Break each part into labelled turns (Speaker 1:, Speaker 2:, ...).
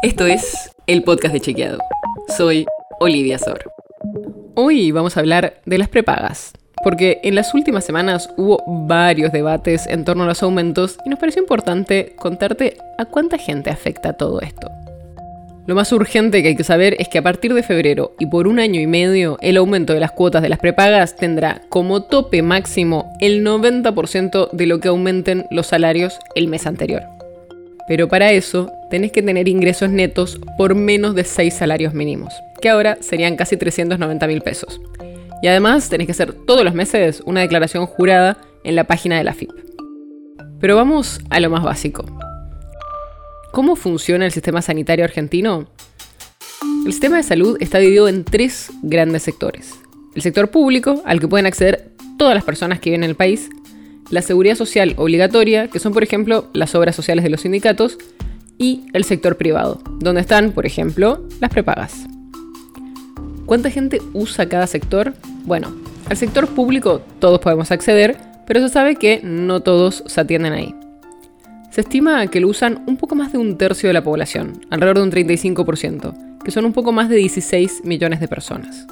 Speaker 1: Esto es el podcast de Chequeado. Soy Olivia Sor. Hoy vamos a hablar de las prepagas, porque en las últimas semanas hubo varios debates en torno a los aumentos y nos pareció importante contarte a cuánta gente afecta todo esto. Lo más urgente que hay que saber es que a partir de febrero y por un año y medio, el aumento de las cuotas de las prepagas tendrá como tope máximo el 90% de lo que aumenten los salarios el mes anterior. Pero para eso tenés que tener ingresos netos por menos de 6 salarios mínimos, que ahora serían casi 390 mil pesos. Y además tenés que hacer todos los meses una declaración jurada en la página de la FIP. Pero vamos a lo más básico. ¿Cómo funciona el sistema sanitario argentino? El sistema de salud está dividido en tres grandes sectores. El sector público, al que pueden acceder todas las personas que viven en el país. La seguridad social obligatoria, que son por ejemplo las obras sociales de los sindicatos. Y el sector privado, donde están, por ejemplo, las prepagas. ¿Cuánta gente usa cada sector? Bueno, al sector público todos podemos acceder, pero se sabe que no todos se atienden ahí. Se estima que lo usan un poco más de un tercio de la población, alrededor de un 35%, que son un poco más de 16 millones de personas.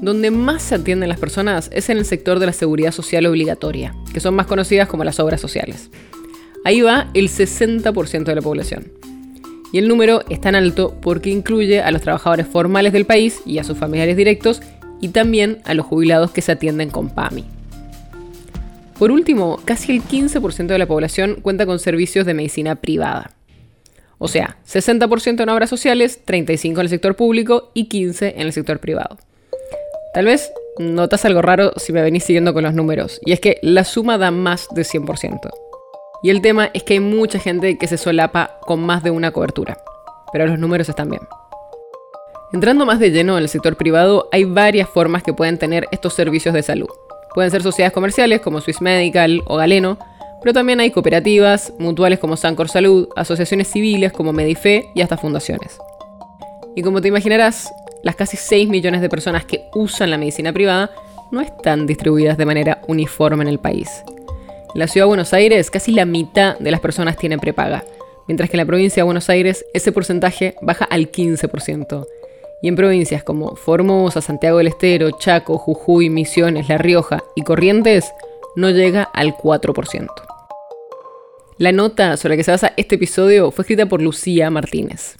Speaker 1: Donde más se atienden las personas es en el sector de la seguridad social obligatoria, que son más conocidas como las obras sociales. Ahí va el 60% de la población. Y el número es tan alto porque incluye a los trabajadores formales del país y a sus familiares directos y también a los jubilados que se atienden con PAMI. Por último, casi el 15% de la población cuenta con servicios de medicina privada. O sea, 60% en obras sociales, 35% en el sector público y 15% en el sector privado. Tal vez notas algo raro si me venís siguiendo con los números, y es que la suma da más de 100%. Y el tema es que hay mucha gente que se solapa con más de una cobertura, pero los números están bien. Entrando más de lleno en el sector privado, hay varias formas que pueden tener estos servicios de salud. Pueden ser sociedades comerciales como Swiss Medical o Galeno, pero también hay cooperativas, mutuales como Sancor Salud, asociaciones civiles como Medife y hasta fundaciones. Y como te imaginarás, las casi 6 millones de personas que usan la medicina privada no están distribuidas de manera uniforme en el país. En la ciudad de Buenos Aires, casi la mitad de las personas tienen prepaga, mientras que en la provincia de Buenos Aires ese porcentaje baja al 15% y en provincias como Formosa, Santiago del Estero, Chaco, Jujuy, Misiones, La Rioja y Corrientes no llega al 4%. La nota sobre la que se basa este episodio fue escrita por Lucía Martínez.